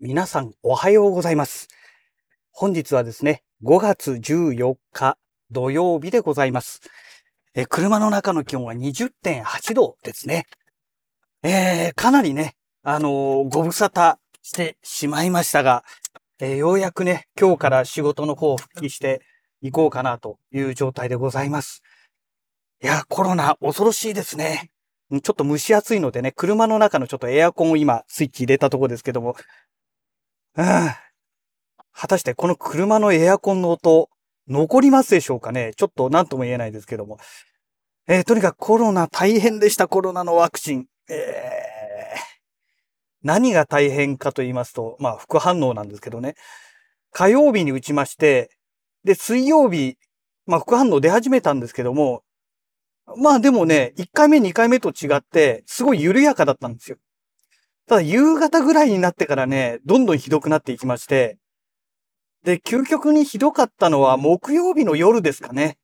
皆さんおはようございます。本日はですね、5月14日土曜日でございます。え車の中の気温は20.8度ですね。えーかなりね、あのーご無沙汰してしまいましたが、えーようやくね、今日から仕事の方を復帰していこうかなという状態でございます。いや、コロナ恐ろしいですね。ちょっと蒸し暑いのでね、車の中のちょっとエアコンを今スイッチ入れたところですけども、果たしてこの車のエアコンの音、残りますでしょうかね？ちょっと何とも言えないですけども。えーとにかくコロナ大変でした、コロナのワクチン。えー何が大変かと言いますと、まあ副反応なんですけどね。火曜日に打ちまして、で、水曜日、まあ副反応出始めたんですけども、まあでもね、1回目2回目と違って、すごい緩やかだったんですよ。ただ夕方ぐらいになってからね、どんどんひどくなっていきまして、で、究極にひどかったのは木曜日の夜ですかね。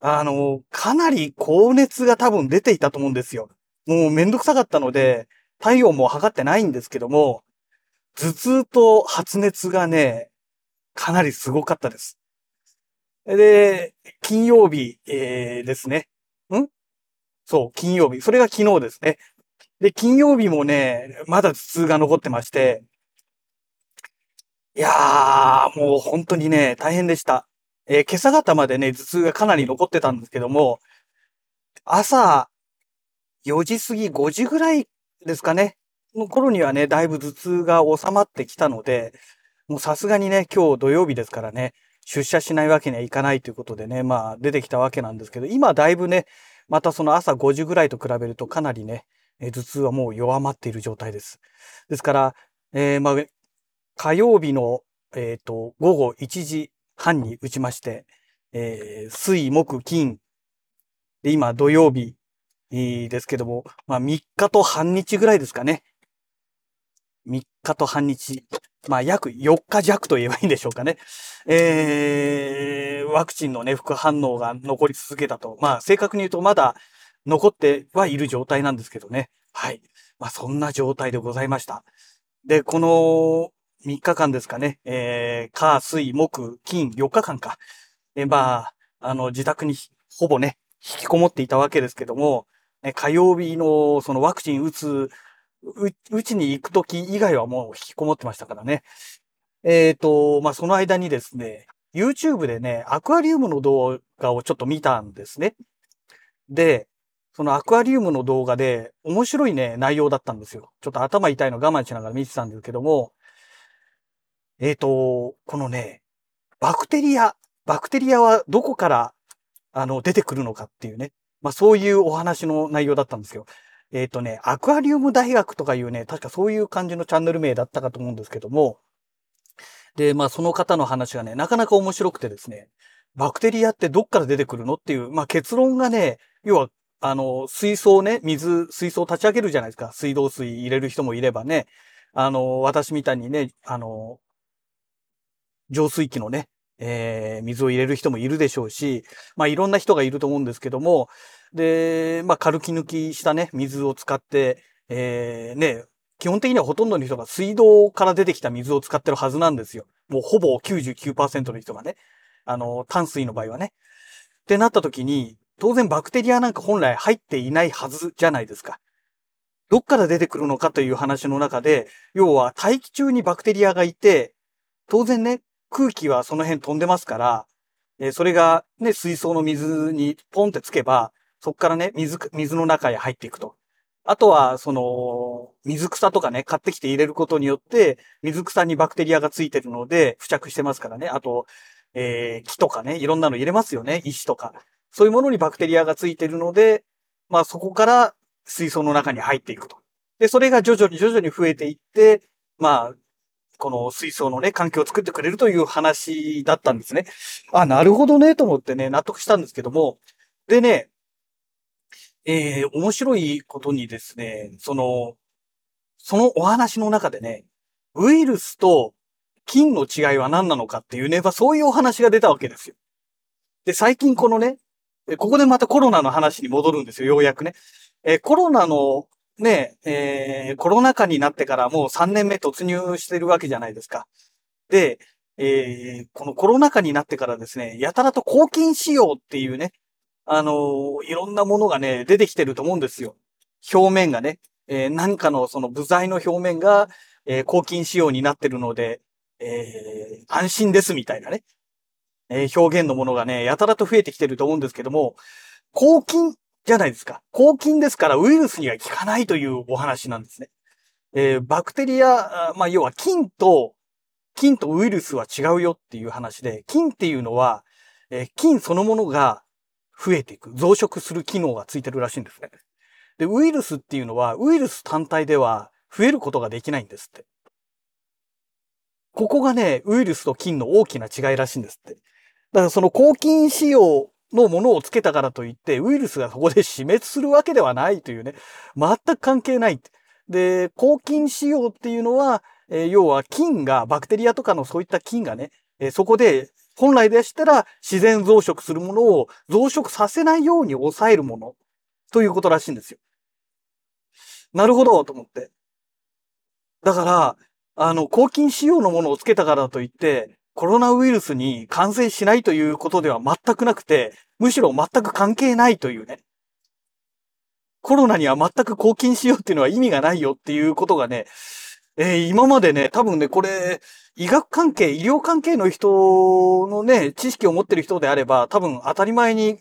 あの、かなり高熱が多分出ていたと思うんですよ。もうめんどくさかったので、体温も測ってないんですけども、頭痛と発熱がね、かなりすごかったです。で、金曜日、えーですね。ん？そう、金曜日。それが昨日ですね。で、金曜日もね、まだ頭痛が残ってまして、いやー、もう本当にね、大変でした。えー今朝方までね、頭痛がかなり残ってたんですけども、朝、4時過ぎ、5時ぐらいですかね、の頃にはね、だいぶ頭痛が収まってきたので、もうさすがにね、今日土曜日ですからね、出社しないわけにはいかないということでね、まあ出てきたわけなんですけど、今だいぶね、またその朝5時ぐらいと比べるとかなりね、頭痛はもう弱まっている状態です。ですから、えまあ、火曜日の、えっ、と、午後1時半に打ちまして、えー水、木、金、で、今土曜日、ですけども、まあ3日と半日ぐらいですかね。3日と半日。まあ約4日弱と言えばいいんでしょうかね。えー、ワクチンのね、副反応が残り続けたと。まあ正確に言うとまだ残ってはいる状態なんですけどね。はい。まあそんな状態でございました。で、この3日間ですかね。えー、火、水、木、金、4日間か。えまあ、あの、自宅にほぼね、引きこもっていたわけですけども、え火曜日のそのワクチン打つ、う、ちに行くとき以外はもう引きこもってましたからね。えっ、と、まあ、その間にですね、YouTube でね、アクアリウムの動画をちょっと見たんですね。で、そのアクアリウムの動画で面白いね、内容だったんですよ。ちょっと頭痛いの我慢しながら見てたんですけども、えっ、と、このね、バクテリア、バクテリアはどこから、あの、出てくるのかっていうね。まあ、そういうお話の内容だったんですよ。えっ、とね、アクアリウム大学とかいうね、確かそういう感じのチャンネル名だったかと思うんですけども、で、まあ、その方の話がね、なかなか面白くてですね、バクテリアってどっから出てくるのっていう、まあ、結論がね、要は、あの、水槽ね、水、水槽立ち上げるじゃないですか。水道水入れる人もいればね、あの、私みたいにね、あの、浄水器のね、えー水を入れる人もいるでしょうし、まあいろんな人がいると思うんですけども、で、まあ軽き抜きしたね、水を使って、えーね、基本的にはほとんどの人が水道から出てきた水を使ってるはずなんですよ。もうほぼ99%の人がね。あの、淡水の場合はね。ってなった時に、当然バクテリアなんか本来入っていないはずじゃないですか。どっから出てくるのかという話の中で、要は大気中にバクテリアがいて、当然ね、空気はその辺飛んでますから、えーそれがね、水槽の水にポンってつけば、そこからね、水、水の中へ入っていくと。あとは、その、水草とかね、買ってきて入れることによって、水草にバクテリアがついてるので、付着してますからね。あと、えー木とかね、いろんなの入れますよね。石とか。そういうものにバクテリアがついているので、まあそこから水槽の中に入っていくと。で、それが徐々に徐々に増えていって、まあ、この水槽のね、環境を作ってくれるという話だったんですね。あ、なるほどね、と思ってね、納得したんですけども。でね、えー、面白いことにですね、その、そのお話の中でね、ウイルスと菌の違いは何なのかっていうね、まあそういうお話が出たわけですよ。で、最近このね、えここでまたコロナの話に戻るんですよ、ようやくね。えコロナのね、えー、コロナ禍になってからもう3年目突入してるわけじゃないですか。で、えー、このコロナ禍になってからですね、やたらと抗菌仕様っていうね、あのー、いろんなものがね、出てきてると思うんですよ。表面がね、えー、何かのその部材の表面が、えー、抗菌仕様になってるので、えー、安心ですみたいなね、えー、表現のものがね、やたらと増えてきてると思うんですけども、抗菌じゃないですか。抗菌ですからウイルスには効かないというお話なんですね。えー、バクテリア、まあ、要は菌と、菌とウイルスは違うよっていう話で、菌っていうのは、えー、菌そのものが増えていく、増殖する機能がついてるらしいんですね。で、ウイルスっていうのは、ウイルス単体では増えることができないんですって。ここがね、ウイルスと菌の大きな違いらしいんですって。だからその抗菌仕様のものをつけたからといって、ウイルスがそこで死滅するわけではないというね、全く関係ない。で、抗菌仕様っていうのは、えー、要は菌が、バクテリアとかのそういった菌がね、えー、そこで本来でしたら自然増殖するものを増殖させないように抑えるものということらしいんですよ。なるほど、と思って。だから、あの、抗菌仕様のものをつけたからといって、コロナウイルスに感染しないということでは全くなくて、むしろ全く関係ないというね。コロナには全く抗菌しようっていうのは意味がないよっていうことがね、えー、今までね、多分ね、これ、医学関係、医療関係の人のね、知識を持ってる人であれば、多分当たり前に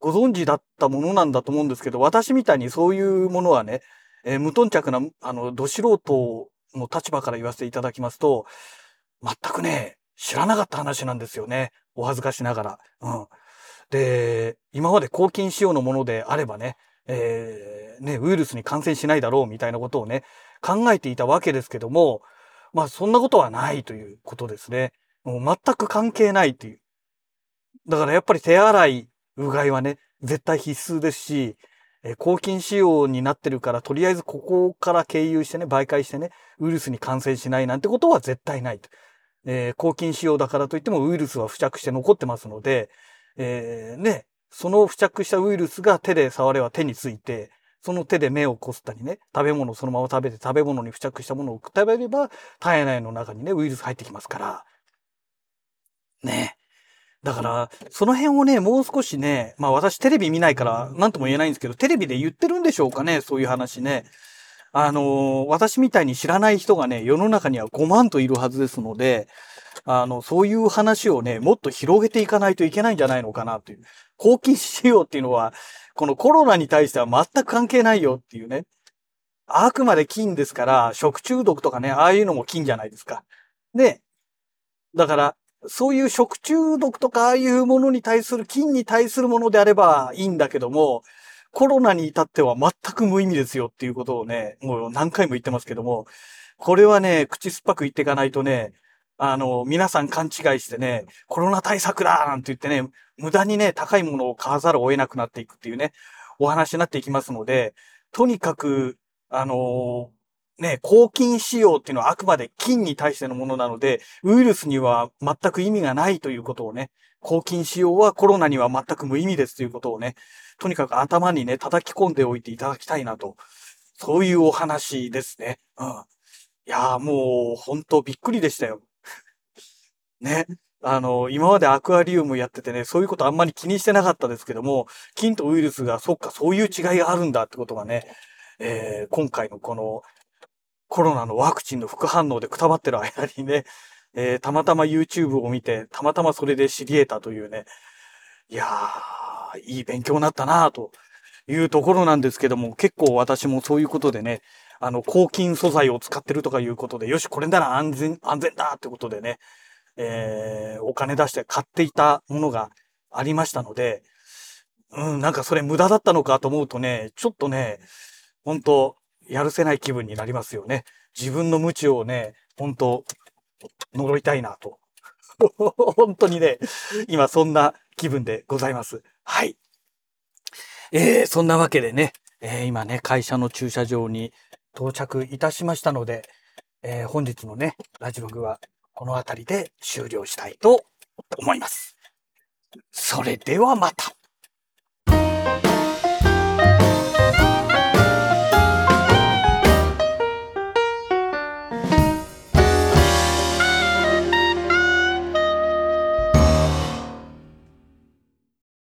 ご存知だったものなんだと思うんですけど、私みたいにそういうものはね、えー、無頓着な、あの、ど素人の立場から言わせていただきますと、全くね、知らなかった話なんですよね。お恥ずかしながら。うん。で、今まで抗菌仕様のものであればね、えー、ね、ウイルスに感染しないだろうみたいなことをね、考えていたわけですけども、まあそんなことはないということですね。もう全く関係ないっていう。だからやっぱり手洗い、うがいはね、絶対必須ですし、えー、抗菌仕様になってるから、とりあえずここから経由してね、媒介してね、ウイルスに感染しないなんてことは絶対ないと。えー、抗菌仕様だからといってもウイルスは付着して残ってますので、えー、ね、その付着したウイルスが手で触れば手について、その手で目をこすったりね、食べ物をそのまま食べて食べ物に付着したものを食べれば、体内の中にね、ウイルス入ってきますから。ね。だから、その辺をね、もう少しね、まあ私テレビ見ないから何とも言えないんですけど、テレビで言ってるんでしょうかね、そういう話ね。あのー、私みたいに知らない人がね、世の中には5万といるはずですので、あの、そういう話をね、もっと広げていかないといけないんじゃないのかなという。抗菌しようっていうのは、このコロナに対しては全く関係ないよっていうね。あくまで菌ですから、食中毒とかね、ああいうのも菌じゃないですか。で、だから、そういう食中毒とかああいうものに対する菌に対するものであればいいんだけども、コロナに至っては全く無意味ですよっていうことをね、もう何回も言ってますけども、これはね、口酸っぱく言っていかないとね、あの、皆さん勘違いしてね、コロナ対策だなんて言ってね、無駄にね、高いものを買わざるを得なくなっていくっていうね、お話になっていきますので、とにかく、あのね、抗菌仕様っていうのはあくまで菌に対してのものなので、ウイルスには全く意味がないということをね、抗菌仕様はコロナには全く無意味ですということをね、とにかく頭にね、叩き込んでおいていただきたいなと。そういうお話ですね。うん。いやーもう、本当びっくりでしたよ。ね。あの、今までアクアリウムやっててね、そういうことあんまり気にしてなかったですけども、菌とウイルスが、そっか、そういう違いがあるんだってことがね、えー、今回のこのコロナのワクチンの副反応でくたばってる間にね、えー、たまたま YouTube を見て、たまたまそれで知り得たというね、いやー、いい勉強になったなというところなんですけども、結構私もそういうことでね、あの、抗菌素材を使ってるとかいうことで、よし、これなら安全、安全だってことでね、えー、お金出して買っていたものがありましたので、うん、なんかそれ無駄だったのかと思うとね、ちょっとね、本当やるせない気分になりますよね。自分の無知をね、本当呪いたいなと。本当にね、今そんな気分でございます。はい。えー、そんなわけでね、えー、今ね、会社の駐車場に到着いたしましたので、えー、本日のね、ラジオグはこの辺りで終了したいと思います。それではまた。